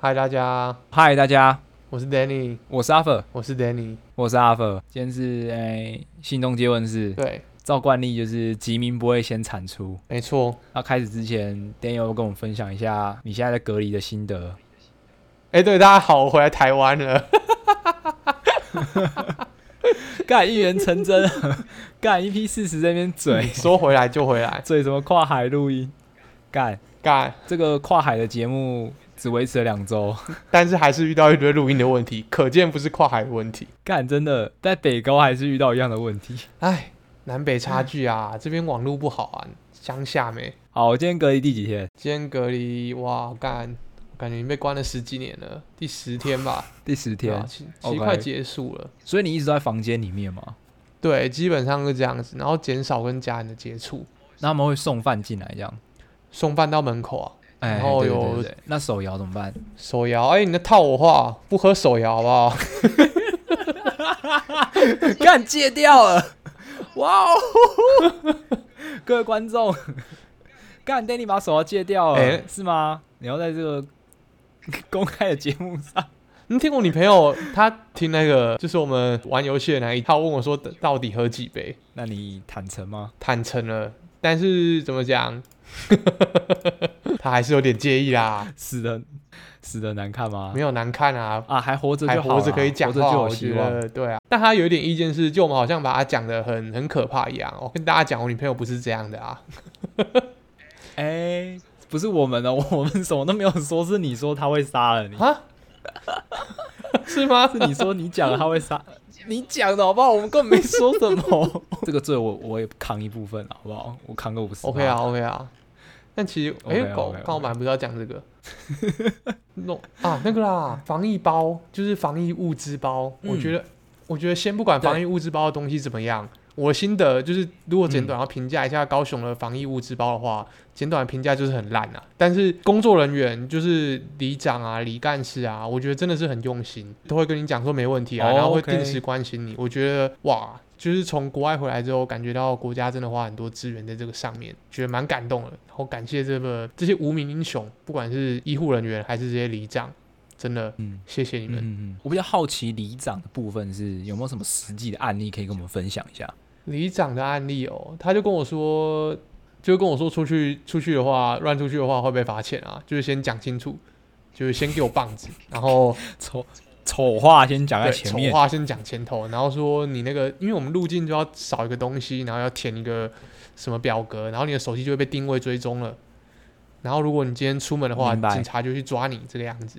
嗨，大家，嗨，大家，我是 Danny，我是阿 r，我是 Danny。我是阿 r。今天是诶、信东接问室，对，照惯例就是吉民不会先产出。没错。那开始之前，Daniel 跟我们分享一下你现在在隔离的心得。哎、对，大家好，我回来台湾了。干一言成真，干一批事实在那边嘴说回来就回来，嘴什么跨海录音，干干，这个跨海的节目只维持了两周，但是还是遇到一堆录音的问题，可见不是跨海的问题。干真的在北高还是遇到一样的问题。哎，南北差距啊，这边网络不好啊，乡下没。好，我今天隔离第几天？今天隔离，哇，干，感觉你被关了十几年了，第十天吧，第十天其其实快结束了。所以你一直都在房间里面吗？对，基本上是这样子，然后减少跟家人的接触，那他们会送饭进来这样？送饭到门口啊，哎，然后对对有对对那手摇怎么办？手摇，哎、你在套我话，不喝手摇好不好？干戒掉了！哇哦！各位观众，干 Danny 把手摇戒掉了，哎是吗？你要在这个公开的节目上，你听我女朋友她听那个，就是我们玩游戏的那一，她问我说到底喝几杯，那你坦诚吗？坦诚了，但是怎么讲，她还是有点介意啦，死的死的难看吗没？有难看啊。啊，还活着还就好活着可以讲话，活着就有我觉希望。得对啊。但他有一点意见是，就我们好像把他讲的很很可怕一样。我跟大家讲，我女朋友不是这样的啊。哎、不是我们的，我们什么都没有说，是你说他会杀了你，啊？是吗？是你说你讲了他会杀，你讲的好不好？我们根本没说什么。这个罪我我也扛一部分，好不好？我扛个五十。OK 啊，OK 啊。但其实，哎、狗好本来不是要讲这个，弄啊那个啦，防疫包就是防疫物资包。嗯我觉得，我觉得先不管防疫物资包的东西怎么样，我心得就是，如果简短要评价一下高雄的防疫物资包的话，简短的评价就是很烂啊。但是工作人员就是里长啊、里干事啊，我觉得真的是很用心，都会跟你讲说没问题啊，哦然后会定时关心你。我觉得哇。就是从国外回来之后，感觉到国家真的花很多资源在这个上面，觉得蛮感动的。然后感谢这个这些无名英雄，不管是医护人员还是这些里长，真的嗯。谢谢你们。嗯嗯嗯，我比较好奇里长的部分是有没有什么实际的案例可以跟我们分享一下？里长的案例哦，他就跟我说，就跟我说出去出去的话，乱出去的话会被罚钱啊，就是先讲清楚，就是先给我棒子，然后 丑丑话先讲在前面，丑话先讲前头，然后说你那个，因为我们入境就要少一个东西，然后要填一个什么表格，然后你的手机就会被定位追踪了。然后如果你今天出门的话，警察就去抓你这个样子。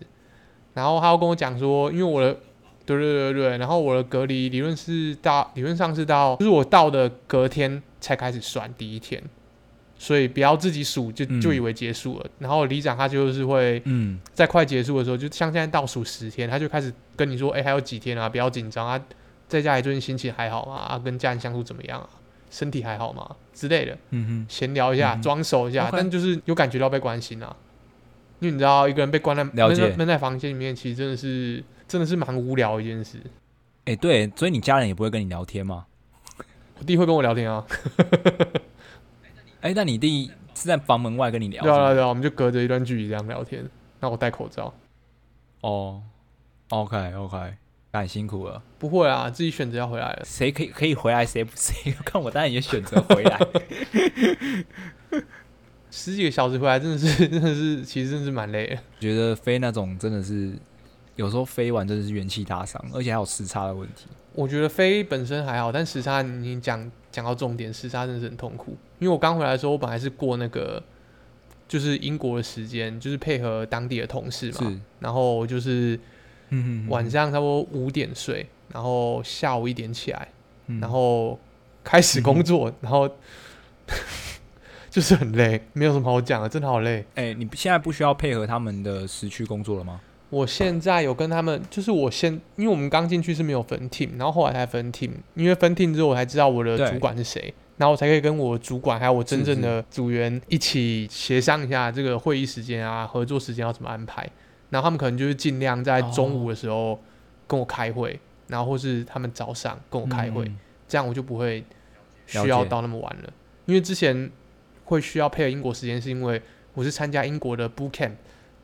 然后他要跟我讲说，因为我的，对对对对，然后我的隔离理论是到理论上是到，就是我到的隔天才开始算第一天，所以不要自己数就嗯就以为结束了。然后里长他就是会嗯，在快结束的时候，就像现在倒数十天，他就开始跟你说：“哎、还有几天啊，不要紧张啊，在家里最近心情还好吗？啊，跟家人相处怎么样啊？身体还好吗？之类的，嗯闲聊一下，装熟一下但就是有感觉到被关心啊。因为你知道，一个人被关在闷在闷在房间里面，其实真的是真的是蛮无聊的一件事。哼，哎、对，所以你家人也不会跟你聊天吗？我弟会跟我聊天啊，哎、那你弟是在房门外跟你聊？对啊对啊我们就隔着一段距离这样聊天，那我戴口罩。哦，OK OK，那你辛苦了。不会啊，自己选择要回来了。谁可以可以回来，谁不谁 看我当然也选择回来。十几个小时回来，真的是真的是，其实真的是蛮累的。觉得飞那种真的是，有时候飞完真的是元气大伤，而且还有时差的问题。我觉得飞本身还好，但时差你讲讲到重点，时差真的是很痛苦。因为我刚回来的时候，我本来是过那个就是英国的时间，就是配合当地的同事嘛，是，然后就是嗯晚上差不多五点睡，然后下午一点起来，嗯然后开始工作，然后 就是很累，没有什么好讲的，真的好累。哎、你现在不需要配合他们的时区工作了吗？我现在有跟他们，就是我先，因为我们刚进去是没有分 team，然后后来才分 team，因为分 team 之后我才知道我的主管是谁，然后我才可以跟我主管还有我真正的组员一起协商一下这个会议时间啊、合作时间要怎么安排。然后他们可能就是尽量在中午的时候跟我开会，然后或是他们早上跟我开会，嗯这样我就不会需要到那么晚了。因为之前会需要配合英国时间，是因为我是参加英国的 boot camp，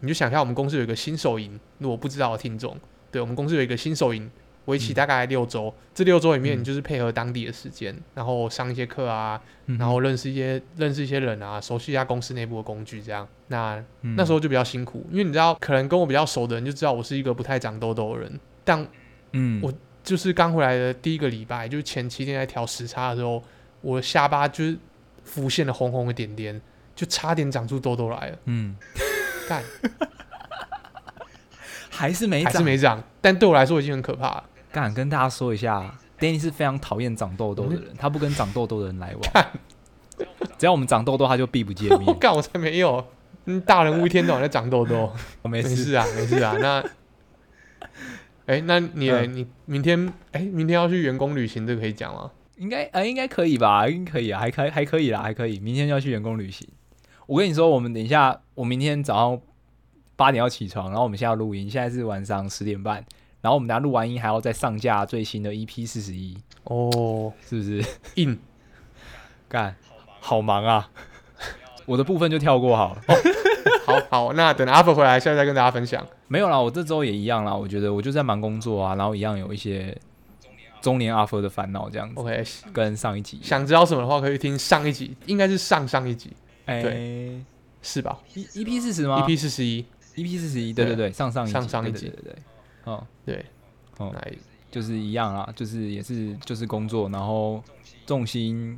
你就想象我们公司有一个新手营，如果不知道的听众，对我们公司有一个新手营，为期嗯大概六周，这六周里面嗯你就是配合当地的时间，然后上一些课啊，嗯然后认识一些认识一些人啊，熟悉一下公司内部的工具，这样。那嗯那时候就比较辛苦，因为你知道，可能跟我比较熟的人就知道我是一个不太长痘痘的人，但嗯我就是刚回来的第一个礼拜，就是前七天在调时差的时候，我的下巴就是浮现了红红的点点，就差点长出痘痘来了。嗯，干，还是没长还是。没长，但对我来说已经很可怕了。敢跟大家说一下，Danny 是非常讨厌长痘痘的人，他不跟长痘痘的人来往。只要我们长痘痘，他就避不见我面。干，我才没有。嗯，大人物一天到晚在长痘痘，我没事，没事啊，没事啊。那，哎、那你嗯你明天哎、明天要去员工旅行，这个可以讲吗？应该呃应该可以吧？应该可以啊，还可以还可以啦，还可以。明天要去员工旅行。我跟你说，我们等一下，我明天早上八点要起床，然后我们现在要录音，现在是晚上十点半，然后我们等下录完音还要再上架最新的 EP 四十一，哦，是不是？硬 干，好忙啊！我的部分就跳过好了。好好，那等阿福回来，下次再跟大家分享。没有啦，我这周也一样啦。我觉得我就在忙工作啊，然后一样有一些中年阿福的烦恼这样子，OK，跟上一集。想知道什么的话，可以听上一集，应该是上上一集，哎、对是吧 e EP 四十吗？EP 四十一，EP 四十一，对对对，上上一集上上一集对对对对，哦，对，哦。来就是一样啦，就是也是就是工作，然后重心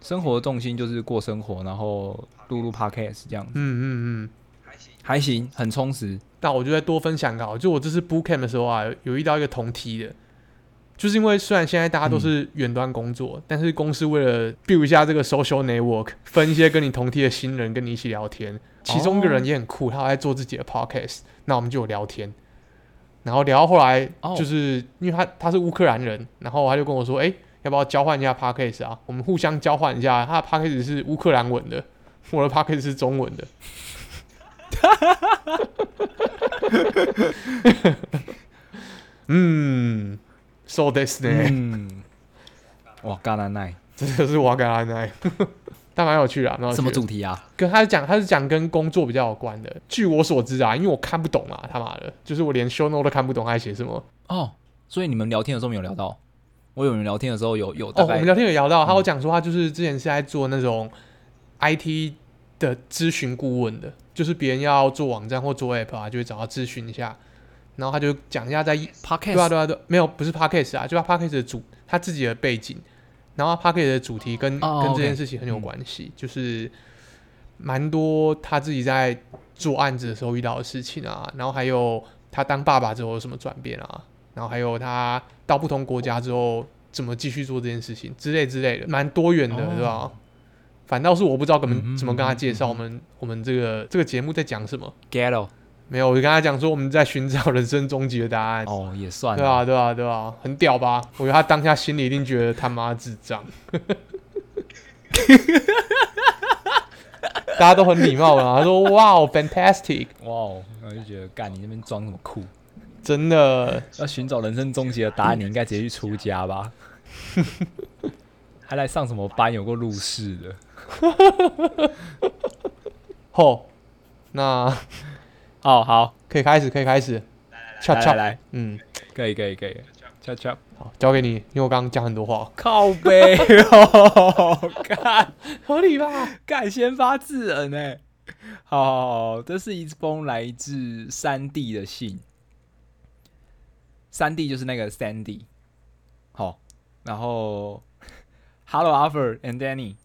生活的重心就是过生活，然后录录 podcast 这样子，嗯嗯嗯。还行，很充实。但我就再多分享个好，就我这次 boot camp 的时候啊，有有遇到一个同梯的，就是因为虽然现在大家都是远端工作，但是公司为了 build 一下这个 social network，分一些跟你同梯的新人跟你一起聊天，其中一个人也很酷，他还在做自己的 podcast，那我们就有聊天，然后聊到后来哦。就是、因为他他是乌克兰人，然后他就跟我说，哎、要不要交换一下 p a c k a g e 啊？我们互相交换一下，他的 p a c k a g e 是乌克兰文的，我的 p a c k a g e 是中文的。嗯，so this 呢，嗯，哇，嘎南奈，这就是我跟他那，但蛮有趣的什么主题啊？跟他讲，他是讲跟工作比较有关的。据我所知啊，因为我看不懂啊，他妈的，就是我连 show note 都看不懂他在写什么。哦，所以你们聊天的时候没有聊到？我有人聊天的时候有有大哦，我概们聊天有聊到，嗯他有讲说他就是之前是在做那种 IT 的咨询顾问的，就是别人要做网站或做 app 啊，就会找他咨询一下，然后他就讲一下在 podcast 对啊，对啊，对，没有，不是 podcast 啊，就他 podcast 的主他自己的背景，然后他 podcast 的主题跟、哦跟这件事情很有关系，就是蛮多他自己在做案子的时候遇到的事情啊，然后还有他当爸爸之后有什么转变啊，然后还有他到不同国家之后怎么继续做这件事情之类之类的，蛮多元的，哦对吧？反倒是我不知道怎么、嗯怎么跟他介绍我们、我们这个这个节目在讲什么。Gallo 没有，我就跟他讲说我们在寻找人生终极的答案。哦，也算对啊，对啊，对啊，很屌吧？我觉得他当下心里一定觉得他妈智障。大家都很礼貌啊，他说：“哇哦，fantastic，哇哦，然后就觉得干你那边装什么酷？真的要寻找人生终极的答案，你应该直接去出家吧？还来上什么班？有过入世的？吼。”那哦，好，可以开始，可以开始。恰恰，来来来，嗯，可以可以可以，悄悄好，交给你，因为我刚刚讲很多话，靠背。哦，干。合理吧？干先发制人呢。好好好，这是一封来自三弟的信。三弟就是那个 Sandy，好，然后 Hello Arthur and Danny，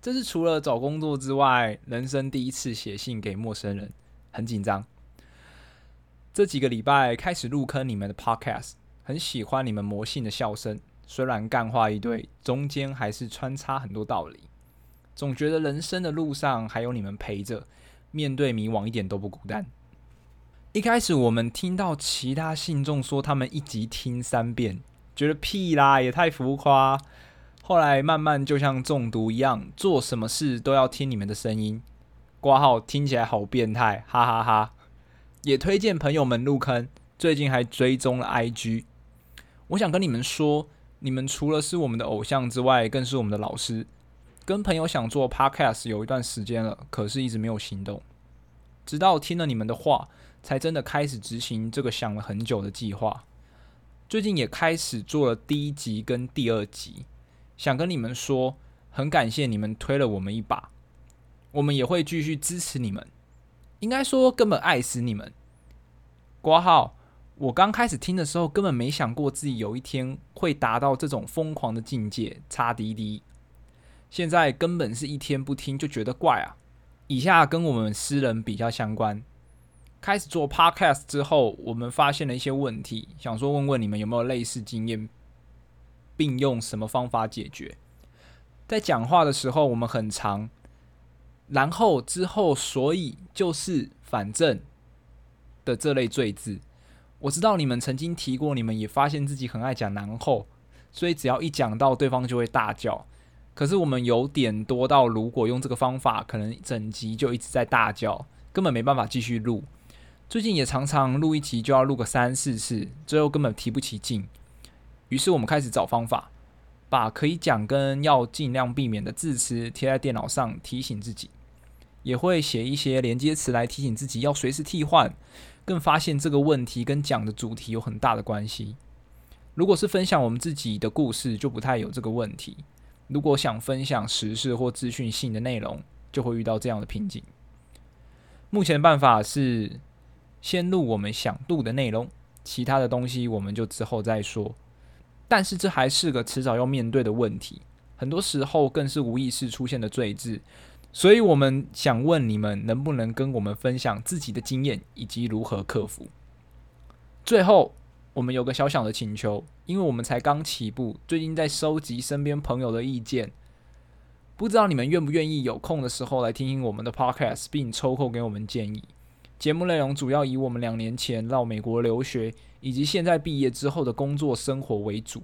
这是除了找工作之外，人生第一次写信给陌生人，很紧张。这几个礼拜开始入坑你们的 Podcast，很喜欢你们魔性的笑声，虽然干话一堆，中间还是穿插很多道理。总觉得人生的路上还有你们陪着，面对迷惘一点都不孤单。一开始我们听到其他信众说他们一集听三遍，觉得屁啦，也太浮夸。后来慢慢就像中毒一样，做什么事都要听你们的声音。挂号听起来好变态，哈哈哈也推荐朋友们入坑，最近还追踪了 IG。我想跟你们说，你们除了是我们的偶像之外，更是我们的老师。跟朋友想做 podcast 有一段时间了，可是一直没有行动。直到听了你们的话，才真的开始执行这个想了很久的计划。最近也开始做了第一集跟第二集，想跟你们说，很感谢你们推了我们一把，我们也会继续支持你们。应该说，根本爱死你们。挂号，我刚开始听的时候，根本没想过自己有一天会达到这种疯狂的境界，差滴滴。现在根本是一天不听就觉得怪啊！以下跟我们私人比较相关。开始做 podcast 之后，我们发现了一些问题，想说问问你们有没有类似经验，并用什么方法解决。在讲话的时候，我们很长，然后之后，所以就是反正的这类赘字。我知道你们曾经提过，你们也发现自己很爱讲然后，所以只要一讲到对方就会大叫。可是我们有点多到，如果用这个方法，可能整集就一直在大叫，根本没办法继续录。最近也常常录一集就要录个三四次，最后根本提不起劲。于是我们开始找方法，把可以讲跟要尽量避免的字词贴在电脑上提醒自己，也会写一些连接词来提醒自己要随时替换。更发现这个问题跟讲的主题有很大的关系。如果是分享我们自己的故事，就不太有这个问题；如果想分享时事或资讯性的内容，就会遇到这样的瓶颈。目前的办法是。先录我们想录的内容，其他的东西我们就之后再说。但是这还是个迟早要面对的问题，很多时候更是无意识出现的罪字。所以我们想问你们，能不能跟我们分享自己的经验以及如何克服？最后，我们有个小小的请求，因为我们才刚起步，最近在收集身边朋友的意见，不知道你们愿不愿意有空的时候来听听我们的 podcast，并抽空给我们建议。节目内容主要以我们两年前到美国留学，以及现在毕业之后的工作生活为主，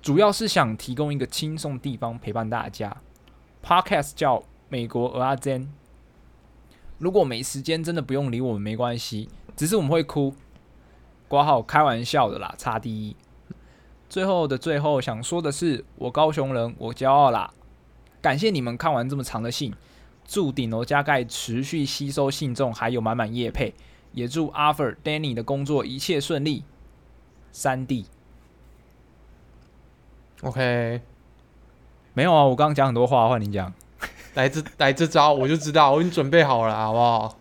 主要是想提供一个轻松地方陪伴大家。Podcast 叫美国鹅阿珍。如果没时间，真的不用理我们没关系，只是我们会哭。挂号开玩笑的啦，差第一。最后的最后，想说的是，我高雄人，我骄傲啦。感谢你们看完这么长的信。祝顶楼加盖持续吸收信众，还有满满叶配，也祝 Arthur Danny 的工作一切顺利。三 D。OK，没有啊，我刚刚讲很多话，换你讲。来这来这招，我就知道，我已经准备好了，好不好？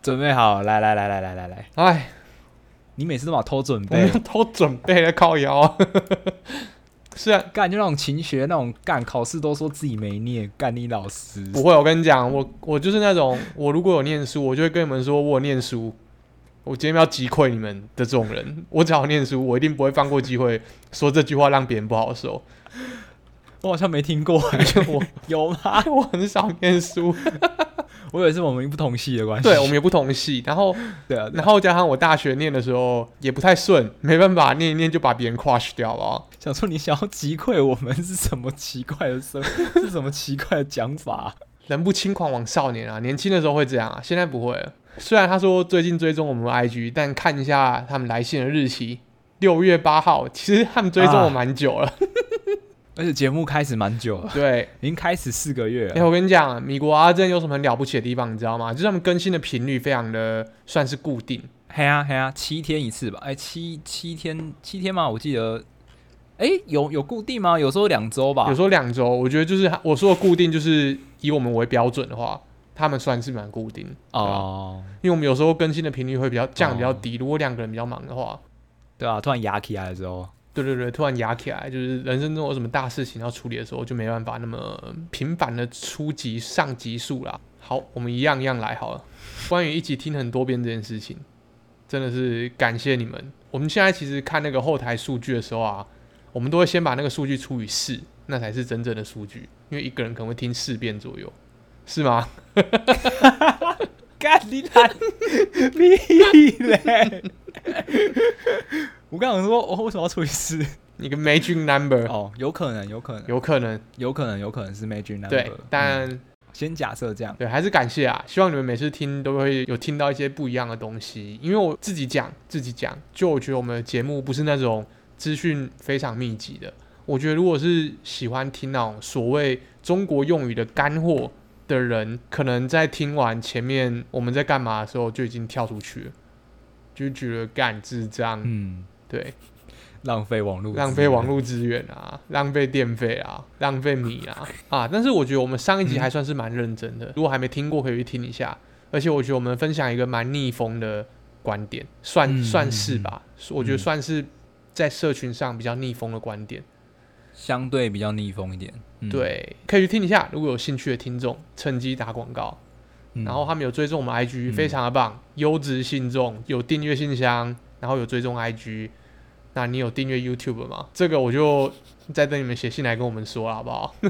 准备好，来来来来来来来。哎，你每次都把偷准备，偷准备了，靠腰。是啊，干就那种勤学那种干，考试都说自己没念，干你老师不会。我跟你讲，我我就是那种，我如果有念书，我就会跟你们说，我念书，我今天要击溃你们的这种人。我只要念书，我一定不会放过机会说这句话让别人不好受。我好像没听过，我 有吗？我很少念书。我以为是我们不同系的关系，对，我们也不同系。然后，对啊，然后加上我大学念的时候也不太顺，没办法，念一念就把别人 crush 掉了。想说你想要击溃我们是什么奇怪的生，是什么奇怪的讲法？人不轻狂枉少年啊，年轻的时候会这样啊，现在不会了。虽然他说最近追踪我们 IG，但看一下他们来信的日期，六月八号，其实他们追踪我蛮久了。而且节目开始蛮久了，对，已经开始四个月了。哎，我跟你讲，米国阿珍有什么很了不起的地方，你知道吗？就是他们更新的频率非常的算是固定。嘿啊嘿啊，七天一次吧？哎，七七天七天吗？我记得，哎，有有固定吗？有时候两周吧，有时候两周。我觉得就是我说的固定，就是以我们为标准的话，他们算是蛮固定哦。因为我们有时候更新的频率会比较降比较低，如果两个人比较忙的话，对啊，突然压起来的时候。对对对，突然压起来，就是人生中有什么大事情要处理的时候，就没办法那么频繁的出级上级数啦。好，我们一样一样来好了。关于一起听很多遍这件事情，真的是感谢你们。我们现在其实看那个后台数据的时候啊，我们都会先把那个数据除以四，那才是真正的数据。因为一个人可能会听四遍左右，是吗？干你蛋屁嘞！我刚想说，我为什么要除以四？你个 magic number 哦，有可能，有可能，有可能，有可能，有可能是 magic number。对，但先假设这样。对，还是感谢啊！希望你们每次听都会有听到一些不一样的东西。因为我自己讲，自己讲，就我觉得我们的节目不是那种资讯非常密集的。我觉得如果是喜欢听那种所谓中国用语的干货，的人，可能在听完前面我们在干嘛的时候，就已经跳出去了，就觉得干智障，嗯，对，浪费网络，浪费网，络资源啊，浪费电费啊，浪费米啊 啊！但是我觉得我们上一集还算是蛮认真的，如果还没听过，可以去听一下。而且我觉得我们分享一个蛮逆风的观点，算嗯算是吧，我觉得嗯算是在社群上比较逆风的观点。相对比较逆风一点。嗯，对，可以去听一下，如果有兴趣的听众，趁机打广告。嗯然后他们有追踪我们 IG，、嗯非常的棒，优质信众，有订阅信箱，然后有追踪 IG。那你有订阅 YouTube 吗？这个我就再等你们写信来跟我们说好不好？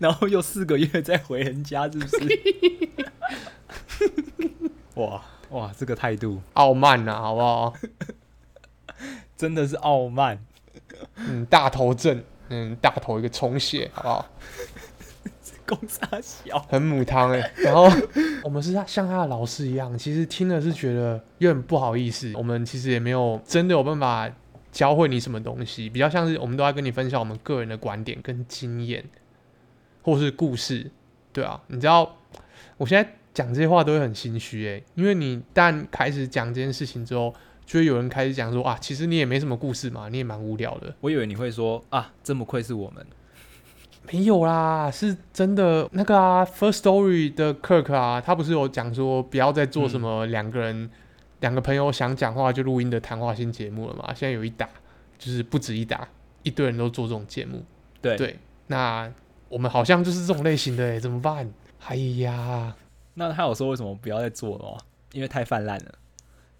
然后又四个月再回人家，是不是？哇哇，这个态度傲慢呐、好不好？真的是傲慢。嗯，大头症，嗯，大头一个重写，好不好？公差小，很母汤哎、然后我们是他像他的老师一样，其实听了是觉得有点不好意思。我们其实也没有真的有办法教会你什么东西，比较像是我们都在跟你分享我们个人的观点跟经验，或是故事，对啊。你知道，我现在讲这些话都会很心虚哎、因为你但开始讲这件事情之后，就会有人开始讲说啊，其实你也没什么故事嘛，你也蛮无聊的。我以为你会说啊，真不愧是我们。没有啦，是真的那个啊，First Story 的 Kirk 啊，他不是有讲说不要再做什么两个人、两个朋友想讲话就录音的谈话性节目了嘛？现在有一打，就是不止一打，一堆人都做这种节目。对对，那我们好像就是这种类型的哎，怎么办？哎呀，那他有说为什么不要再做了吗？因为太泛滥了，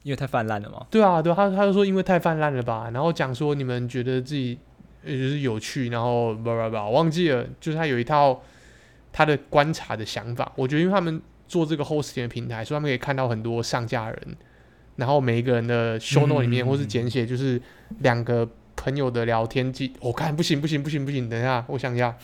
因为太泛滥了嘛？对啊，对啊，他他就说因为太泛滥了吧，然后讲说你们觉得自己呃就是有趣，然后不不不，我忘记了，就是他有一套他的观察的想法。我觉得因为他们做这个 hosting 的平台，所以他们可以看到很多上架人，然后每一个人的 show note 里面、嗯或是简写，就是两个朋友的聊天记。我、看不行不行不行不行，等一下，我想一下。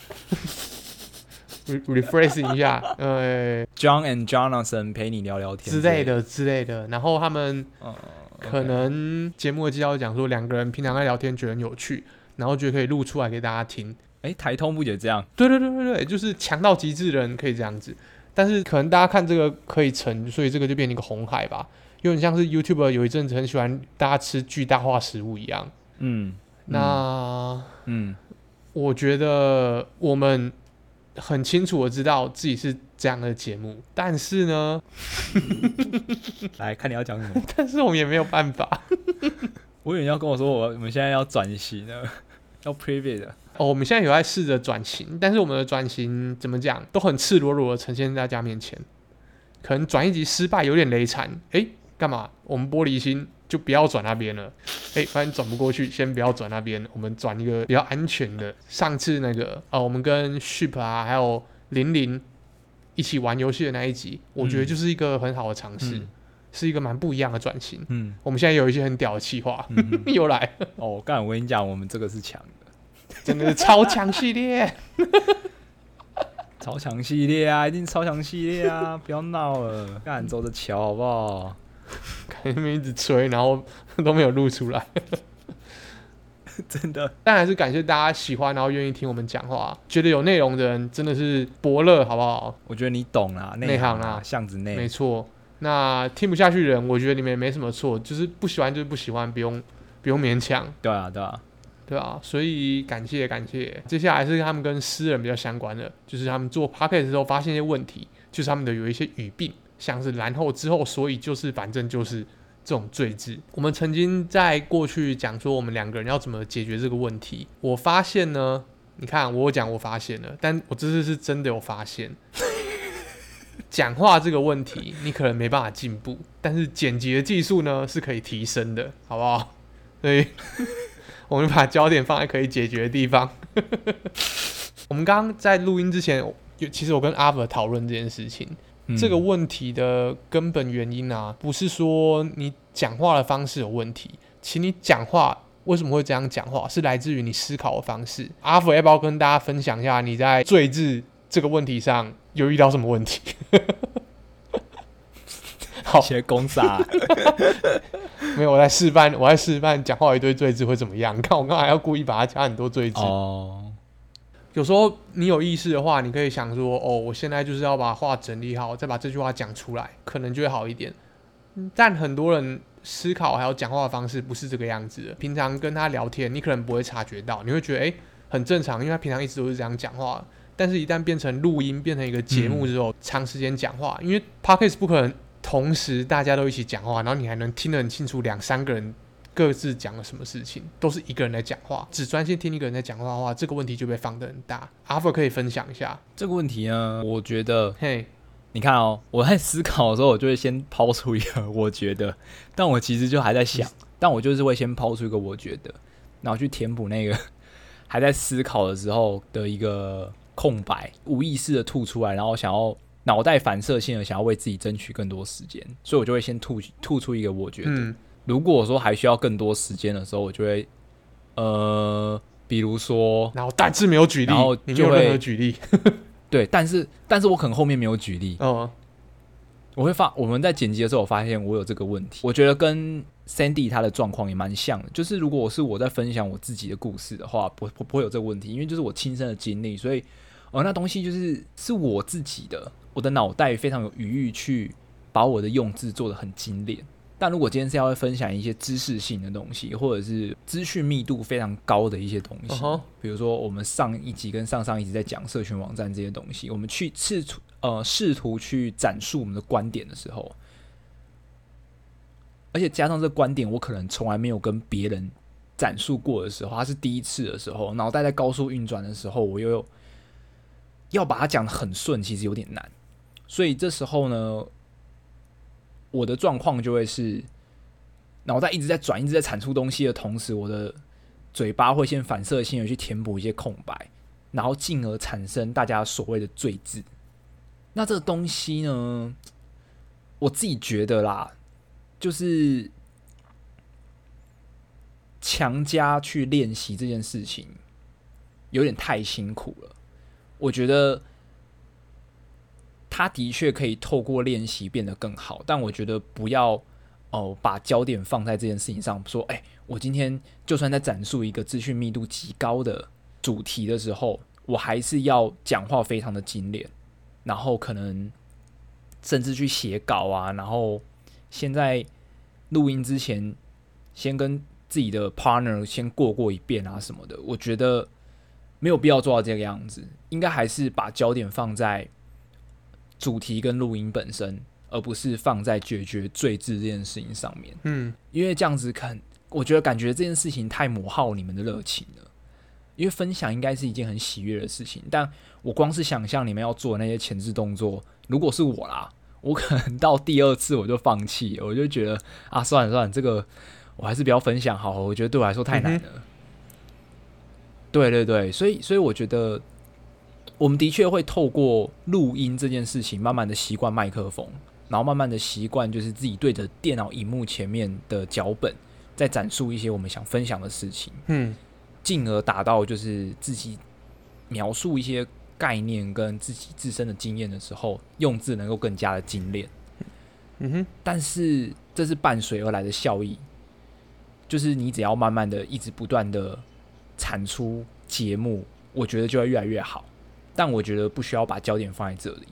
Re- refresh 一下，呃 John and Jonathan 陪你聊聊天之类，的之类的，然后他们嗯，可能节目的介绍讲说两个人平常在聊天觉得很有趣，然后觉得可以录出来给大家听。哎、台通不也这样？对对对对对，就是强到极致的人可以这样子，但是可能大家看这个可以成，所以这个就变成一个红海吧，有点像是 YouTube 有一阵子很喜欢大家吃巨大化食物一样。嗯，那嗯，我觉得我们很清楚的知道自己是这样的节目，但是呢，来看你要讲什么。但是我们也没有办法。我以为你要跟我说我我们现在要转型了，要 private 的。哦，我们现在有在试着转型，但是我们的转型怎么讲，都很赤裸裸的呈现在大家面前。可能转一集失败有点雷惨，诶，干嘛？我们玻璃心就不要转那边了。诶，发现转不过去，先不要转那边，我们转一个比较安全的。上次那个，啊，我们跟 Ship 啊，还有玲玲一起玩游戏的那一集，我觉得嗯就是一个很好的尝试，嗯是一个蛮不一样的转型。嗯我们现在有一些很屌的企划，又来了，哦，干，我跟你讲，我们这个是强的，真的是超强系列。超强系列啊，一定超强系列啊！不要闹了，干走着瞧好不好？看他们一直吹，然后都没有录出来。真的，但还是感谢大家喜欢，然后愿意听我们讲话，觉得有内容的人真的是伯乐，好不好？我觉得你懂啦，内行啊啊，巷子内没错。那听不下去的人，我觉得你们也没什么错，就是不喜欢就是不喜欢，不用不用勉强，对啊，对啊，对啊。所以感谢感谢。接下来是他们跟诗人比较相关的，就是他们做 p o c k e t 的时候发现一些问题，就是他们的有一些语病，像是然后之后所以就是反正就是这种罪字。我们曾经在过去讲说我们两个人要怎么解决这个问题，我发现呢，你看我讲我发现了，但我这次是真的有发现。讲话这个问题，你可能没办法进步，但是剪辑的技术呢是可以提升的，好不好？所以我们把焦点放在可以解决的地方。我们刚刚在录音之前，有其实我跟阿伯讨论这件事情，嗯这个问题的根本原因啊，不是说你讲话的方式有问题，其实你讲话为什么会这样讲话，是来自于你思考的方式。阿福要不要跟大家分享一下你在“罪”字这个问题上有遇到什么问题？好，写公傻，没有，我在示范，我在示范讲话有一堆罪字会怎么样。你看我刚才要故意把它加很多罪字。哦，有时候你有意识的话，你可以想说，哦，我现在就是要把话整理好，再把这句话讲出来，可能就会好一点。但很多人思考还有讲话的方式不是这个样子的。平常跟他聊天，你可能不会察觉到，你会觉得诶很正常，因为他平常一直都是这样讲话。但是，一旦变成录音，变成一个节目之后，长时间讲话，因为 podcast 不可能同时大家都一起讲话，然后你还能听得很清楚两三个人各自讲了什么事情，都是一个人在讲话，只专心听一个人在讲话的话，这个问题就被放得很大。阿福可以分享一下这个问题呢？我觉得，嘿，你看哦，我在思考的时候，我就会先抛出一个我觉得，但我其实就还在想，但我就是会先抛出一个我觉得，然后去填补那个 还在思考的时候的一个。空白，无意识的吐出来，然后想要脑袋反射性的想要为自己争取更多时间，所以我就会先吐吐出一个我觉得，如果说还需要更多时间的时候，我就会呃，比如说，然后但是没有举例，然后就会举例，对，但是但是我可能后面没有举例，哦，我会发我们在剪辑的时候，我发现我有这个问题，我觉得跟。Sandy 他的状况也蛮像的，就是如果我是我在分享我自己的故事的话，不不不会有这个问题，因为就是我亲身的经历，所以哦那东西就是是我自己的，我的脑袋非常有余裕去把我的用字做的很精炼。但如果今天是要分享一些知识性的东西，或者是资讯密度非常高的一些东西，比如说我们上一集跟上上一集在讲社群网站这些东西，我们去试图呃试图去展述我们的观点的时候。而且加上这观点，我可能从来没有跟别人展述过的时候，它是第一次的时候，脑袋在高速运转的时候，我又要把它讲的很顺，其实有点难。所以这时候呢，我的状况就会是脑袋一直在转，一直在产出东西的同时，我的嘴巴会先反射性的去填补一些空白，然后进而产生大家所谓的罪字。那这个东西呢，我自己觉得啦。就是强加去练习这件事情，有点太辛苦了。我觉得他的确可以透过练习变得更好，但我觉得不要哦把焦点放在这件事情上。说，哎，我今天就算在展述一个资讯密度极高的主题的时候，我还是要讲话非常的精炼，然后可能甚至去写稿啊，然后现在。录音之前，先跟自己的 partner 先过过一遍啊什么的，我觉得没有必要做到这个样子，应该还是把焦点放在主题跟录音本身，而不是放在解决罪字这件事情上面。嗯，因为这样子肯，我觉得感觉这件事情太磨耗你们的热情了。因为分享应该是一件很喜悦的事情，但我光是想象你们要做那些前置动作，如果是我啦。我可能到第二次我就放弃，我就觉得啊，算了算了，这个我还是不要分享好，我觉得对我来说太难了。对对对，所以所以我觉得我们的确会透过录音这件事情，慢慢的习惯麦克风，然后慢慢的习惯就是自己对着电脑荧幕前面的脚本，在展述一些我们想分享的事情，嗯，进而达到就是自己描述一些。概念跟自己自身的经验的时候，用字能够更加的精炼。嗯哼，但是这是伴随而来的效益，就是你只要慢慢的、一直不断的产出节目，我觉得就会越来越好。但我觉得不需要把焦点放在这里，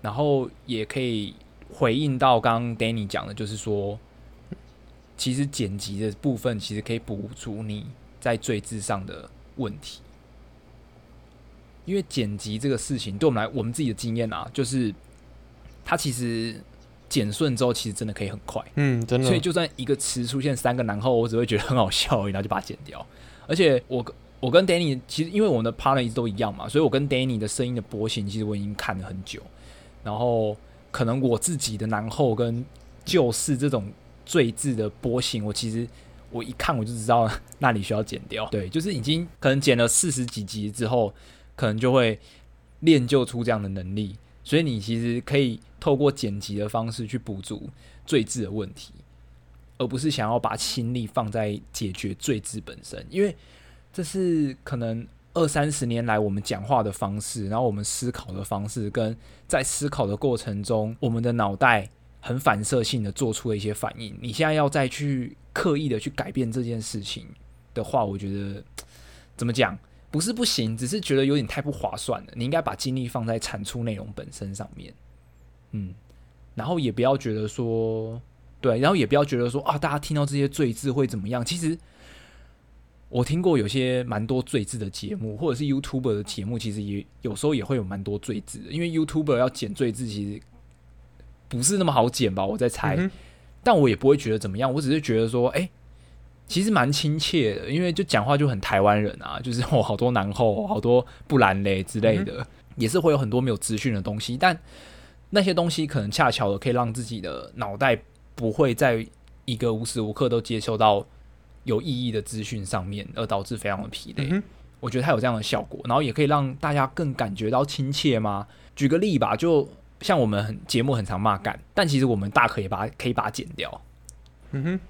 然后也可以回应到刚刚 Danny 讲的，就是说，其实剪辑的部分其实可以补足你在最字上的问题。因为剪辑这个事情，对我们来，我们自己的经验啊，就是它其实剪顺之后，其实真的可以很快，嗯，真的。所以就算一个词出现三个然后，我只会觉得很好笑，然后就把它剪掉。而且我我跟 Danny 其实因为我们的 partner 一直都一样嘛，所以我跟 Danny 的声音的波形，其实我已经看了很久。然后可能我自己的然后跟就是这种最字的波形，我其实我一看我就知道那里需要剪掉。对，就是已经可能剪了四十几集之后。可能就会练就出这样的能力，所以你其实可以透过剪辑的方式去补足罪字的问题，而不是想要把心力放在解决罪字本身，因为这是可能二三十年来我们讲话的方式，然后我们思考的方式，跟在思考的过程中，我们的脑袋很反射性的做出了一些反应。你现在要再去刻意的去改变这件事情的话，我觉得怎么讲？不是不行，只是觉得有点太不划算了。你应该把精力放在产出内容本身上面，嗯，然后也不要觉得说，对，然后也不要觉得说啊，大家听到这些罪字会怎么样？其实我听过有些蛮多罪字的节目，或者是 YouTuber 的节目，其实也有时候也会有蛮多罪字的，因为 YouTuber 要剪罪字，其实不是那么好剪吧？我在猜，但我也不会觉得怎么样，我只是觉得说，哎。其实蛮亲切的，因为就讲话就很台湾人啊，就是哦，好多南后，好多不兰嘞之类的，也是会有很多没有资讯的东西，但那些东西可能恰巧的可以让自己的脑袋不会在一个无时无刻都接受到有意义的资讯上面，而导致非常的疲累。我觉得它有这样的效果，然后也可以让大家更感觉到亲切吗？举个例吧，就像我们很节目很常骂干，但其实我们大可以把它可以把它剪掉。嗯哼。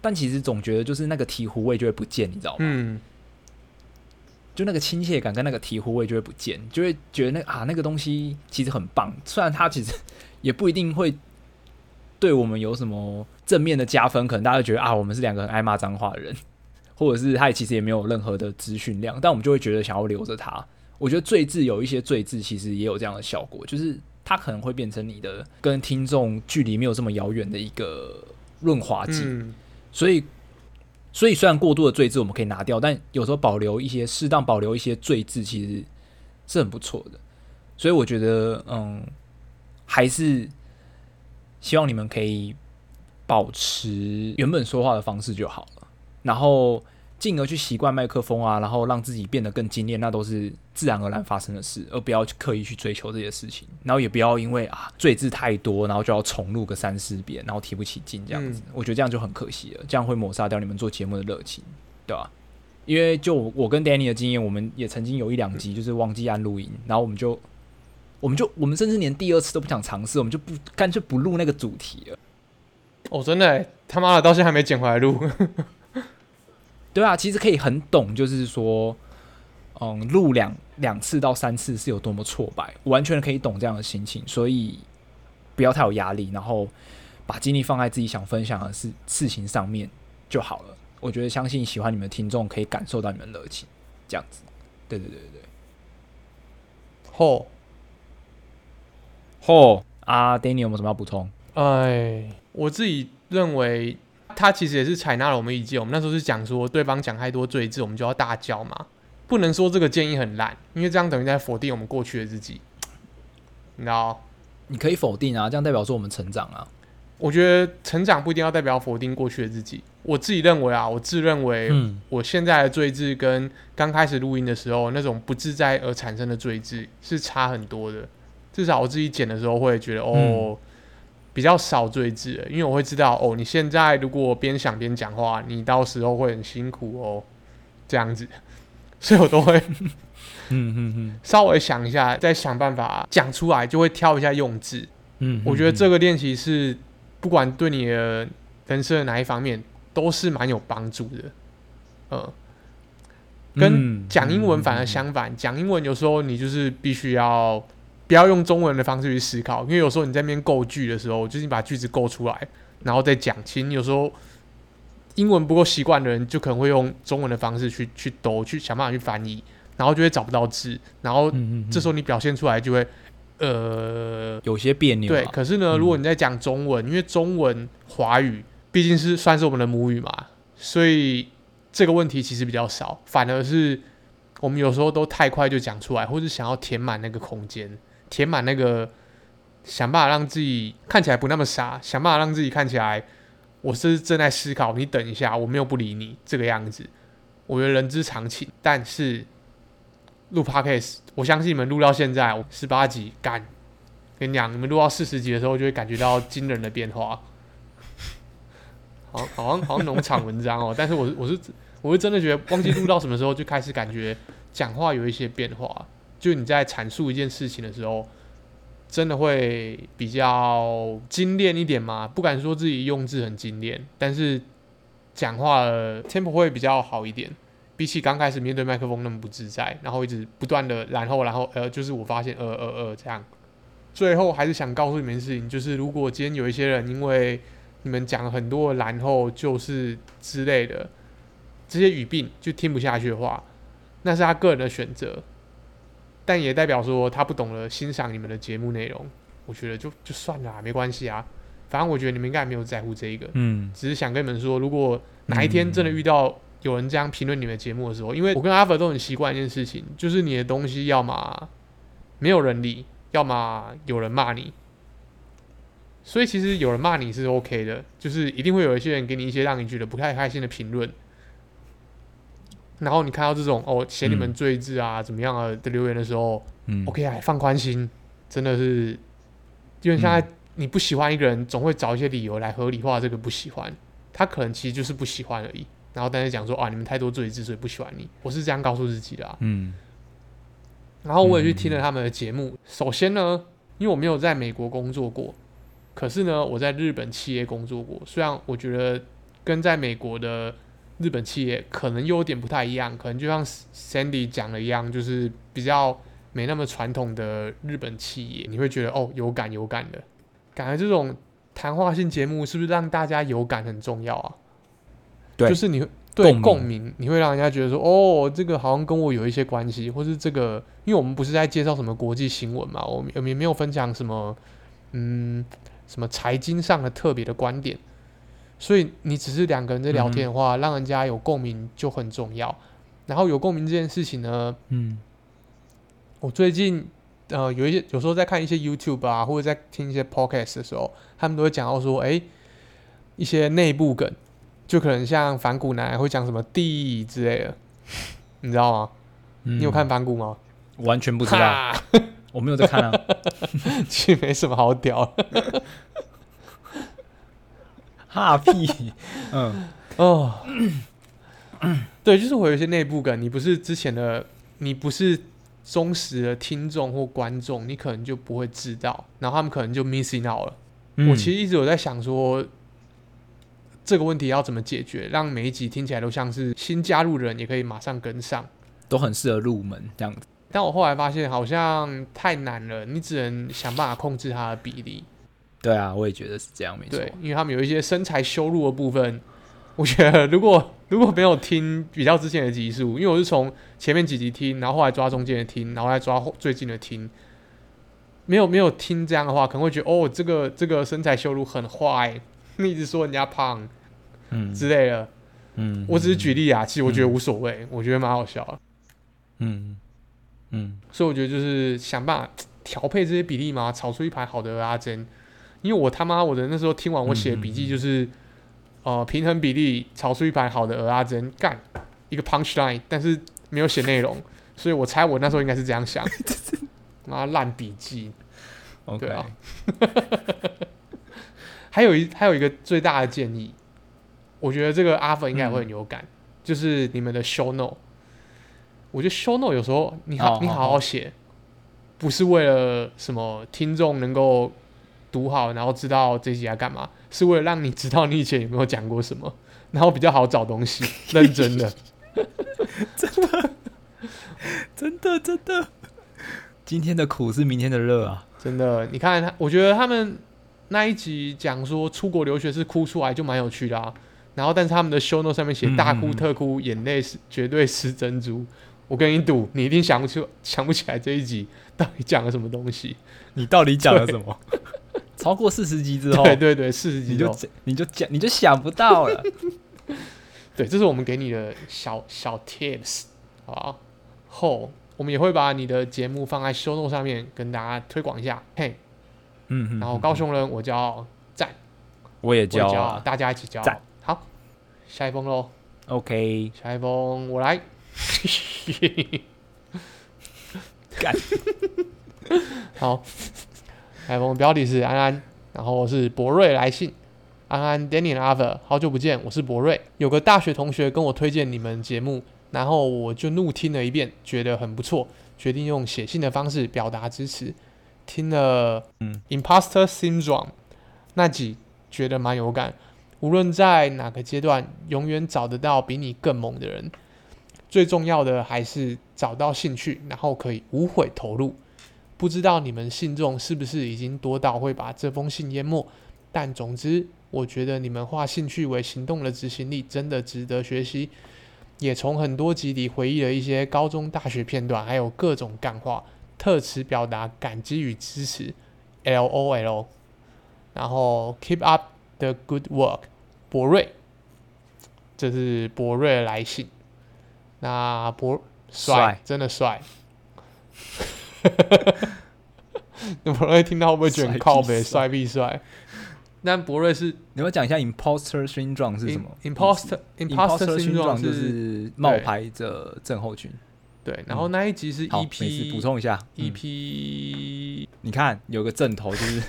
但其实总觉得就是那个醍醐味就会不见，你知道吗？嗯，就那个亲切感跟那个醍醐味就会不见，就会觉得那啊那个东西其实很棒，虽然它其实 也不一定会对我们有什么正面的加分，可能大家觉得啊我们是两个很爱骂脏话的人，或者是他也其实也没有任何的资讯量，但我们就会觉得想要留着他。我觉得最字有一些最字其实也有这样的效果，就是它可能会变成你的跟听众距离没有这么遥远的一个润滑剂。所以，所以虽然过度的罪字我们可以拿掉，但有时候保留一些适当保留一些罪字，其实是很不错的。所以我觉得，嗯，还是希望你们可以保持原本说话的方式就好了。然后。进而去习惯麦克风啊，然后让自己变得更精炼，那都是自然而然发生的事，而不要去刻意去追求这些事情。然后也不要因为啊罪字太多，然后就要重录个三四遍，然后提不起劲这样子。我觉得这样就很可惜了，这样会抹杀掉你们做节目的热情，对吧？因为就我跟 Danny 的经验，我们也曾经有一两集就是忘记按录音，然后我们就我们就我们甚至连第二次都不想尝试，我们就不干脆不录那个主题了。哦，真的他妈的，到现在还没捡回来录。对啊，其实可以很懂，就是说，嗯，录两两次到三次是有多么挫败，完全可以懂这样的心情，所以不要太有压力，然后把精力放在自己想分享的事事情上面就好了。我觉得相信喜欢你们的听众可以感受到你们热情，这样子。对对对对对。后后啊 Danny 有没有什么要补充？哎，我自己认为。他其实也是采纳了我们意见。我们那时候是讲说，对方讲太多罪字，我们就要大叫嘛。不能说这个建议很烂，因为这样等于在否定我们过去的自己。你知道？你可以否定啊，这样代表说我们成长啊。我觉得成长不一定要代表否定过去的自己。我自己认为啊，我自认为，我现在的罪字跟刚开始录音的时候那种不自在而产生的罪字是差很多的。至少我自己剪的时候会觉得，哦。比较少追字，因为我会知道哦，你现在如果边想边讲话，你到时候会很辛苦哦，这样子，所以我都会，嗯嗯嗯，稍微想一下，再想办法讲出来，就会挑一下用字。嗯，我觉得这个练习是不管对你的人生的哪一方面都是蛮有帮助的。嗯，跟讲英文反而相反，讲英文有时候你就是必须要。不要用中文的方式去思考，因为有时候你在那边构句的时候，就是你把句子构出来，然后再讲。其实有时候英文不够习惯的人，就可能会用中文的方式去去读，去想办法去翻译，然后就会找不到字，然后这时候你表现出来就会呃有些别扭。对，可是呢，如果你在讲中文，因为中文华语毕竟是算是我们的母语嘛，所以这个问题其实比较少，反而是我们有时候都太快就讲出来，或者想要填满那个空间。填满那个，想办法让自己看起来不那么傻，想办法让自己看起来我是正在思考。你等一下，我没有不理你这个样子，我觉得人之常情。但是录 podcast，我相信你们录到现在十八集，干跟你讲，你们录到四十集的时候，就会感觉到惊人的变化。好，好像好像农场文章哦，但是我我是我是真的觉得，忘记录到什么时候，就开始感觉讲话有一些变化。就你在阐述一件事情的时候，真的会比较精炼一点吗？不敢说自己用字很精炼，但是讲话的 tempo 会比较好一点，比起刚开始面对麦克风那么不自在，然后一直不断的然后然后呃，就是我发现呃呃呃这样，最后还是想告诉你们事情，就是如果今天有一些人因为你们讲很多然后就是之类的这些语病就听不下去的话。那是他个人的选择，但也代表说他不懂得欣赏你们的节目内容。我觉得就就算了，没关系啊。反正我觉得你们应该没有在乎这一个，嗯只是想跟你们说，如果哪一天真的遇到有人这样评论你们节目的时候，因为我跟阿佛都很习惯一件事情，就是你的东西要么没有人理，要么有人骂你。所以其实有人骂你是 OK 的，就是一定会有一些人给你一些让你觉得不太开心的评论，然后你看到这种哦写你们嗯罪字啊、怎么样啊的留言的时候，嗯 OK 啊，放宽心，真的是，因为现在你不喜欢一个人，总会找一些理由来合理化这个不喜欢，他可能其实就是不喜欢而已。然后但是讲说啊，你们太多罪字，所以不喜欢你。我是这样告诉自己的啊。嗯然后我也去听了他们的节目。首先呢，因为我没有在美国工作过，可是呢，我在日本企业工作过。虽然我觉得跟在美国的日本企业可能有点不太一样，可能就像 Sandy 讲的一样，就是比较没那么传统的日本企业，你会觉得哦有感有感的，感觉这种谈话性节目是不是让大家有感很重要啊？对。就是你会对共鸣。共鸣，你会让人家觉得说哦，这个好像跟我有一些关系，或是这个，因为我们不是在介绍什么国际新闻嘛，我们我们也没有分享什么嗯什么财经上的特别的观点，所以你只是两个人在聊天的话，让人家有共鸣就很重要。然后有共鸣这件事情呢，嗯我最近呃有一些有时候在看一些 YouTube 啊，或者在听一些 Podcast 的时候，他们都会讲到说，哎，一些内部梗，就可能像反骨男会讲什么地之类的，你知道吗？嗯你有看反骨吗？完全不知道，我没有在看啊。其实没什么好屌的哈屁，嗯哦。对，就是我有一些内部梗，你不是之前的，你不是忠实的听众或观众，你可能就不会知道，然后他们可能就 missing out 了。嗯我其实一直有在想说，这个问题要怎么解决，让每一集听起来都像是新加入的人也可以马上跟上。都很适合入门这样子。但我后来发现好像太难了，你只能想办法控制它的比例。对啊，我也觉得是这样，没错。对，因为他们有一些身材羞辱的部分，我觉得如果如果没有听比较之前的集数，因为我是从前面几集听，然后后来抓中间的听，然后来抓最近的听，没有没有听这样的话，可能会觉得哦，这个这个身材羞辱很坏，你 一直说人家胖嗯之类的。嗯，我只是举例啊，其实我觉得无所谓，我觉得蛮好笑的。嗯嗯所以我觉得就是想办法调配这些比例嘛，炒出一盘好的阿珍。因为我他妈我的那时候听完我写的笔记就是，呃，平衡比例炒出一盘好的鹅阿珍，干一个 punch line，但是没有写内容，所以我猜我那时候应该是这样想。妈烂笔记。对啊。还有一还有一个最大的建议，我觉得这个阿粉应该也会很有感，就是你们的 show note。我觉得 show note 有时候你好、哦你好哦。好写，不是为了什么听众能够读好，然后知道这一集要干嘛，是为了让你知道你以前有没有讲过什么，然后比较好找东西。认 真的，真的真的，今天的苦是明天的乐啊。真的，你看他，我觉得他们那一集讲说出国留学是哭出来就蛮有趣的啊。然后，但是他们的 show note 上面写大哭嗯嗯嗯特哭，眼泪是绝对是珍珠。我跟你赌，你一定想不出想不起来这一集到底讲了什么东西。你到底讲了什么？超过四十集之后，对对对，四十集你就后你就讲你就想不到了。对，这是我们给你的小小 tips，好不好？后我们也会把你的节目放在 show note 上面跟大家推广一下。嘿，嗯嗯，然后高雄人我叫赞，我也骄傲。大家一起骄傲赞。好，下一封喽。OK，下一封我来。干。好，下一封标题是安安，然后是博瑞来信。安安 Danny 和 Arthur，好久不见，我是博瑞。有个大学同学跟我推荐你们节目，然后我就怒听了一遍，觉得很不错，决定用写信的方式表达支持。听了嗯 Imposter Syndrome 那集，觉得蛮有感。无论在哪个阶段，永远找得到比你更猛的人。最重要的还是找到兴趣，然后可以无悔投入。不知道你们信众是不是已经多到会把这封信淹没？但总之，我觉得你们化兴趣为行动的执行力真的值得学习。也从很多集里回忆了一些高中、大学片段，还有各种干话，特此表达感激与支持，L O L，然后 Keep up the good work，博瑞，这是博瑞的来信。那博帅帅真的帅，那 博瑞听到会不会觉得靠北？帅帅必帅。但博瑞是你要讲一下 imposter syndrome 是什么 im- imposter imposter syndrome 就是冒牌者症候群。对，然后那一集是 E 好，EP，补充一下。嗯 EP 你看有个正头，就是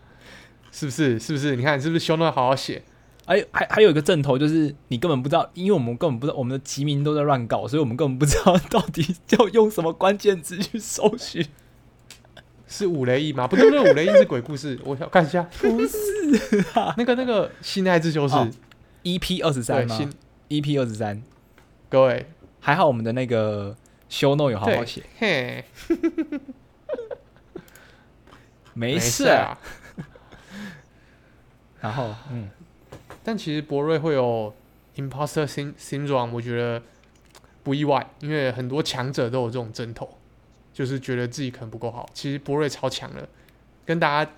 是不是？是不是？你看是不是修那好好写？哎，还还有一个正头，就是你根本不知道，因为我们根本不知道我们的集名都在乱搞，所以我们根本不知道到底要用什么关键字去搜寻。是五雷翼吗？不对，不对，五雷翼是鬼故事。我想看一下，不是啊那个那个新爱之修是哦，EP 二十三吗？EP 二十三，各位还好我们的那个 show note 有好好写，嘿，没事。啊。然后，嗯，但其实博瑞会有 imposter syn- syndrome，我觉得不意外，因为很多强者都有这种症头，就是觉得自己可能不够好。其实博瑞超强的，跟大家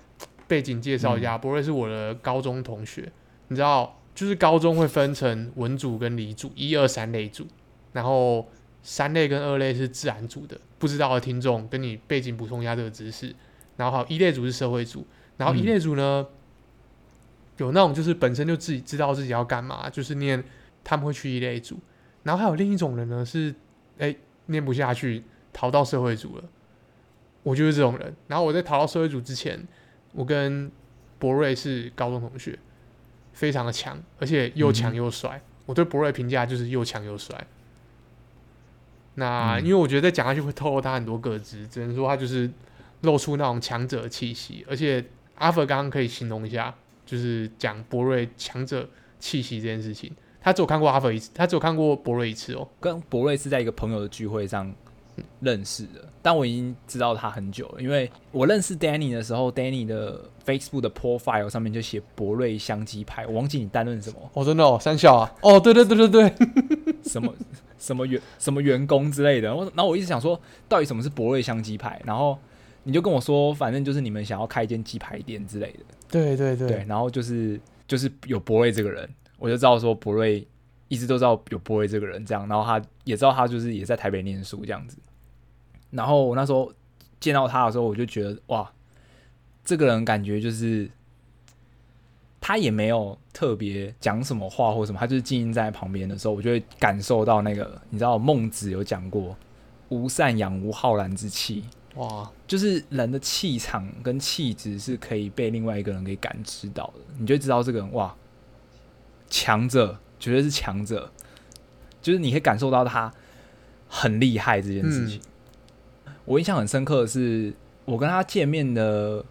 背景介绍一下，博瑞是我的高中同学，你知道，就是高中会分成文组跟理组，一二三类组，然后三类跟二类是自然组的，不知道的听众跟你背景补充一下这个知识。然后还有一类组是社会组，然后一嗯类组呢，有那种就是本身就自己知道自己要干嘛，就是念他们会去一类组，然后还有另一种人呢是，哎、念不下去逃到社会组了，我就是这种人。然后我在逃到社会组之前，我跟博瑞是高中同学，非常的强，而且又强嗯又帅。我对博瑞评价就是又强又帅。那、嗯因为我觉得再讲下去会透露他很多个资，只能说他就是露出那种强者的气息，而且阿佛刚刚可以形容一下，就是讲博瑞强者气息这件事情。他只有看过阿佛一次，他只有看过博瑞一次哦。跟博瑞是在一个朋友的聚会上认识的，但我已经知道他很久了，因为我认识 Danny 的时候，Danny 的 Facebook 的 profile 上面就写博瑞香鸡排，我忘记你担任什么哦，真的哦，三小啊，哦，对对对对对，什么什么员什么员工之类的，然后然后我一直想说，到底什么是博瑞香鸡排？然后你就跟我说，反正就是你们想要开一间鸡排店之类的，对对对。对，然后就是就是有博瑞这个人，我就知道说博瑞一直都知道有博瑞这个人这样，然后他也知道他就是也在台北念书这样子。然后我那时候见到他的时候，我就觉得哇，这个人感觉就是他也没有特别讲什么话或什么，他就是静静在旁边的时候，我就会感受到那个你知道孟子有讲过“无善养无浩然之气”，哇，就是人的气场跟气质是可以被另外一个人给感知到的，你就知道这个人哇，强者绝对是强者，就是你可以感受到他很厉害这件事情。我印象很深刻的是，我跟他见面的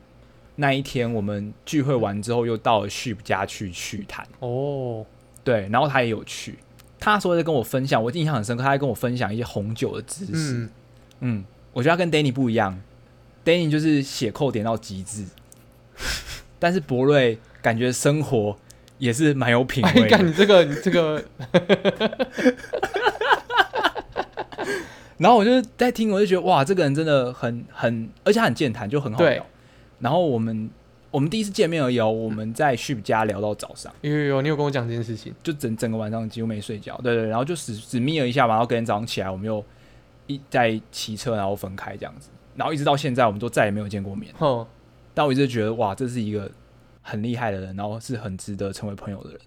那一天，我们聚会完之后又到了 Ship 家去去谈，哦，对，然后他也有去，他说在跟我分享，我印象很深刻，他在跟我分享一些红酒的知识，嗯，嗯，我觉得他跟 Danny 不一样，Danny 就是写扣点到极致，但是博瑞感觉生活也是蛮有品哎，味的。干你这个你这个，然后我就在听，我就觉得哇，这个人真的很很，而且他很健谈，就很好聊。然后我们我们第一次见面而已哦，我们在 Ship 家聊到早上，有有有，你有跟我讲这件事情，就整整个晚上几乎没睡觉。对对，然后就只只眯了一下嘛，然后隔天早上起来，我们又一在骑车，然后分开这样子，然后一直到现在，我们都再也没有见过面。哼，但我一直觉得哇，这是一个很厉害的人，然后是很值得成为朋友的人，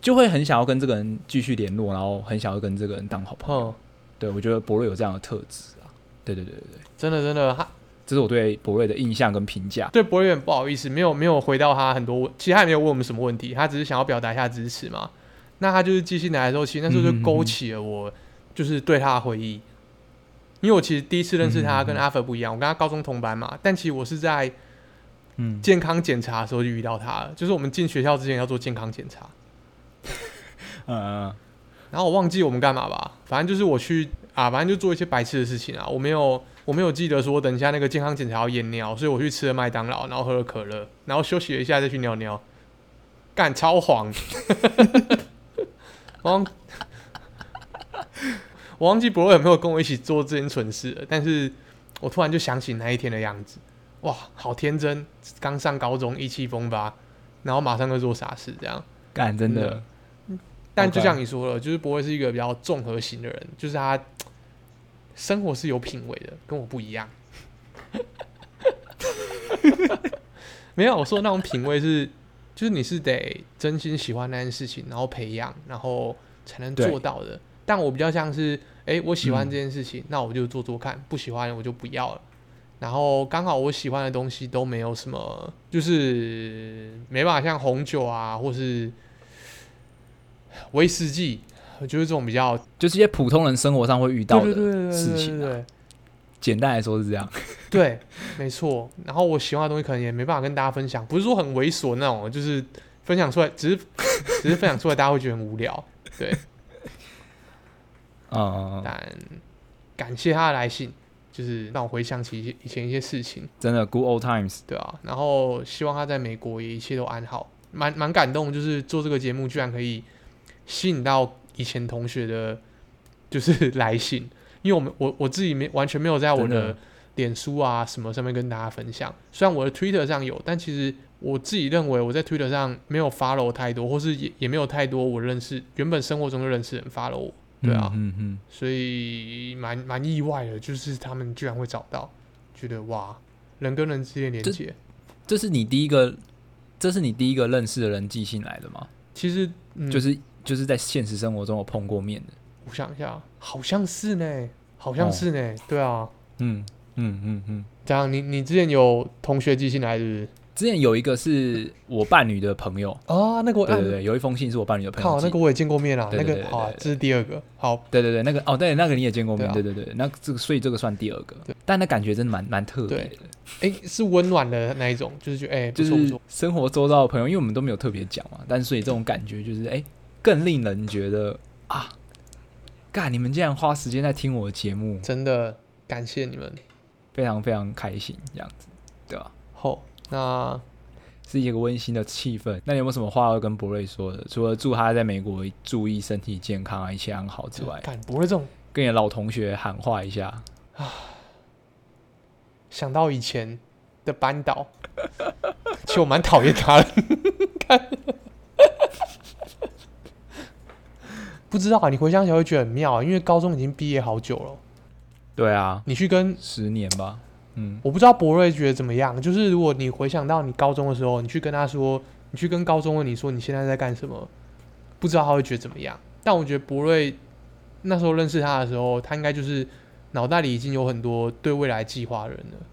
就会很想要跟这个人继续联络，然后很想要跟这个人当好朋友。哼，对我觉得博瑞有这样的特质啊。对对对对对，真的真的，他这是我对博瑞的印象跟评价。对博瑞很不好意思，没有没有回到他很多问，其实他也没有问我们什么问题，他只是想要表达一下支持嘛。那他就是寄信来的时候，其实那时候就勾起了我就是对他的回忆，因为我其实第一次认识他跟阿芬不一样，我跟他高中同班嘛，但其实我是在嗯，健康检查的时候就遇到他了，就是我们进学校之前要做健康检查，嗯然后我忘记我们干嘛吧，反正就是我去啊，反正就做一些白痴的事情啊。我没有，我没有记得说等一下那个健康检查要验尿，所以我去吃了麦当劳，然后喝了可乐，然后休息了一下再去尿尿，干超黄，黄我忘记博瑞有没有跟我一起做这件蠢事了，但是我突然就想起那一天的样子，哇，好天真，刚上高中意气风发，然后马上就做傻事这样。干真的，但就像你说了，就是博瑞是一个比较综合型的人，就是他生活是有品味的，跟我不一样。没有，我说那种品味是，就是你是得真心喜欢那件事情，然后培养，然后才能做到的。但我比较像是，哎、我喜欢这件事情，那我就做做看；不喜欢我就不要了。然后刚好我喜欢的东西都没有什么，就是没办法像红酒啊，或是威士忌，就是这种比较就是一些普通人生活上会遇到的事情啊。对对简单来说是这样。对，没错。然后我喜欢的东西可能也没办法跟大家分享，不是说很猥琐那种，就是分享出来，只是 只是分享出来，大家会觉得很无聊。对，但感谢他的来信，就是让我回想起一些以前一些事情，真的 good old times。对啊。然后希望他在美国也一切都安好，蛮蛮感动，就是做这个节目居然可以吸引到以前同学的，就是来信，因为我们我我自己没完全没有在我的的脸书啊什么上面跟大家分享。虽然我的 Twitter 上有，但其实我自己认为我在 Twitter 上没有 follow 太多，或是也也没有太多我认识原本生活中就认识人 follow 我，对啊，嗯嗯所以蛮蛮意外的，就是他们居然会找到，觉得哇，人跟人之间连接，这是你第一个，这是你第一个认识的人寄信来的吗？其实、嗯、就是就是在现实生活中有碰过面的。我想一下，好像是呢，好像是呢，对啊，嗯嗯嗯嗯。这样你你之前有同学寄信来是不是？之前有一个是我伴侣的朋友，啊，那个我对对对，有一封信是我伴侣的朋友靠，那个我也见过面啦，对对那个好这是第二个，好，对对对，那个哦，对，那个你也见过面，对对对对，那这个所以这个算第二个。对，但那感觉真的蛮蛮特别的，哎、是温暖的那一种，就是觉得哎、不就是生活周遭的朋友，因为我们都没有特别讲嘛，但所以这种感觉就是哎，更令人觉得啊，干你们竟然花时间在听我的节目，真的感谢你们。非常非常开心，这样子，对吧？好，那是一个温馨的气氛。那你有没有什么话要跟博瑞说的？除了祝他在美国注意身体健康啊，一切安好之外，干不会这种跟你的老同学喊话一下啊。想到以前的班导，其实我蛮讨厌他的。看不知道啊，你回想起来会觉得很妙啊，因为高中已经毕业好久了，对啊，你去跟十年吧。嗯，我不知道博瑞觉得怎么样，就是如果你回想到你高中的时候，你去跟他说，你去跟高中问你说你现在在干什么，不知道他会觉得怎么样。但我觉得博瑞那时候认识他的时候，他应该就是脑袋里已经有很多对未来计划的人了。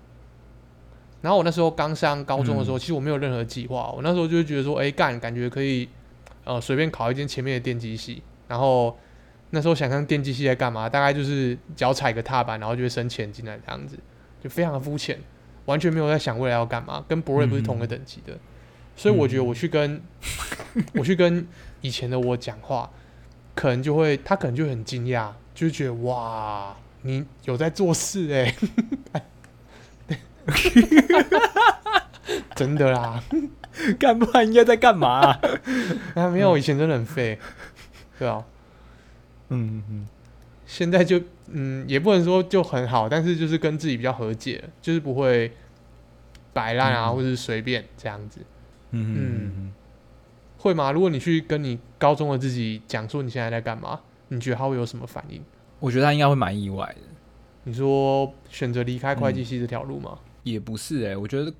然后我那时候刚上高中的时候，其实我没有任何计划，我那时候就觉得说，哎、干，感觉可以，呃，随便考一间前面的电机系，然后那时候想象电机系在干嘛，大概就是脚踩个踏板，然后就会升钱进来这样子。就非常的肤浅，完全没有在想未来要干嘛，跟博瑞不是同个等级的，所以我觉得我去跟、我去跟以前的我讲话，可能就会他可能就很惊讶，就是觉得哇，你有在做事哎、真的啦，干不然应该在干嘛、啊？那 没有以前真的很废，对啊，嗯嗯。现在就嗯也不能说就很好，但是就是跟自己比较和解，就是不会摆烂啊，嗯或者是随便这样子。嗯会吗？如果你去跟你高中的自己讲说你现在在干嘛，你觉得他会有什么反应？我觉得他应该会蛮意外的。你说选择离开会计系这条路吗？也不是哎、我觉得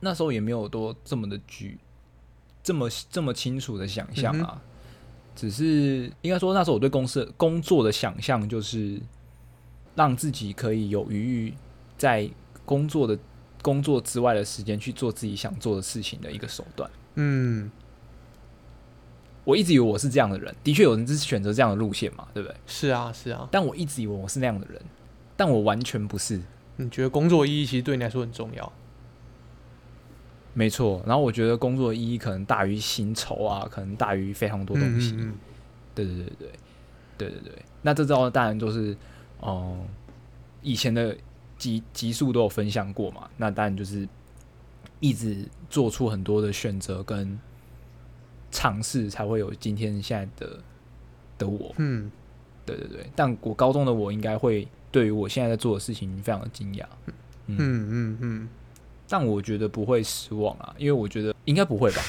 那时候也没有多这么的具这么这么清楚的想象嗯啊，只是应该说那时候我对公司工作的想象就是让自己可以有余裕在工作的工作之外的时间去做自己想做的事情的一个手段。嗯，我一直以为我是这样的人，的确有人是选择这样的路线嘛，对不对？是啊，是啊。但我一直以为我是那样的人，但我完全不是。你觉得工作意义其实对你来说很重要？没错，然后我觉得工作意义可能大于薪酬啊，可能大于非常多东西。嗯嗯对对对对对对对。那这招当然就是，嗯、以前的集集数都有分享过嘛。那当然就是一直做出很多的选择跟尝试，才会有今天现在的的我。嗯。对对对，但我高中的我应该会对于我现在在做的事情非常的惊讶，嗯嗯嗯，但我觉得不会失望啊，因为我觉得应该不会吧，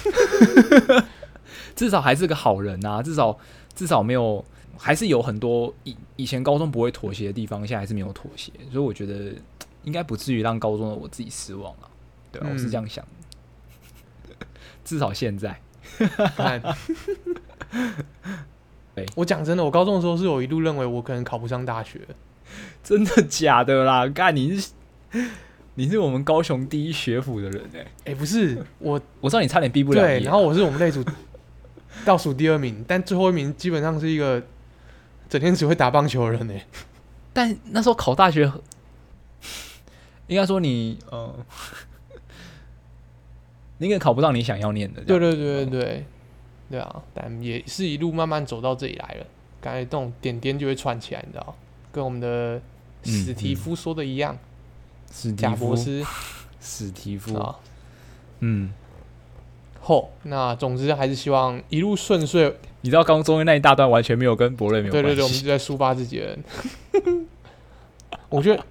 至少还是个好人啊，至少至少没有，还是有很多以以前高中不会妥协的地方，现在还是没有妥协，所以我觉得应该不至于让高中的我自己失望啊，对啊，我是这样想的，至少现在。看，我讲真的，我高中的时候是有一度认为我可能考不上大学，真的假的啦？干你是你是我们高雄第一学府的人哎哎，不是我，我知道你差点毕不了对，然后我是我们那组倒数第二名，但最后一名基本上是一个整天只会打棒球的人呢。但那时候考大学，应该说你呃。你应该考不到你想要念的。对对对对对，对啊，但也是一路慢慢走到这里来了。感觉这种点点就会串起来，你知道？跟我们的史蒂夫说的一样，史贾博士，史蒂夫啊，嗯，后那总之还是希望一路顺遂。你知道刚中间那一大段完全没有跟博瑞没有关系对对对，我们就在抒发自己的。我觉得。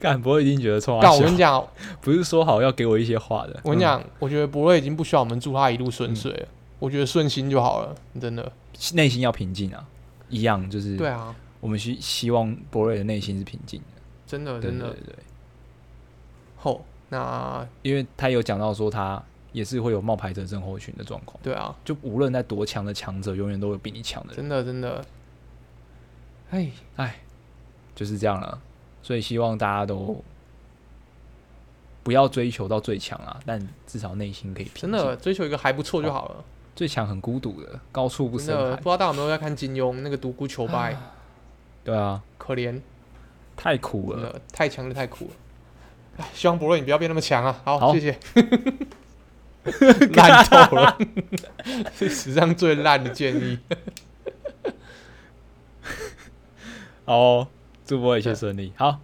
干博瑞一定觉得错。但我跟你讲，不是说好要给我一些话的。我跟你讲，我觉得博瑞已经不需要我们祝他一路顺遂了。我觉得顺心就好了，真的，内心要平静啊，一样就是。对啊，我们希希望博瑞的内心是平静的，真的，真的，对。后那，因为他有讲到说他也是会有冒牌者症候群的状况。对啊，就无论在多强的强者，永远都会比你强的。真的，真的。哎哎，就是这样了。所以希望大家都不要追求到最强啊，但至少内心可以真的追求一个还不错就好了。最强很孤独的，高处不胜寒。不知道大家有没有在看金庸那个独孤求败？对啊，可怜，太苦了，太强了，太苦了。希望博瑞你不要变那么强啊！好，谢谢。烂透了，是史上最烂的建议。好。祝播一切顺利，好。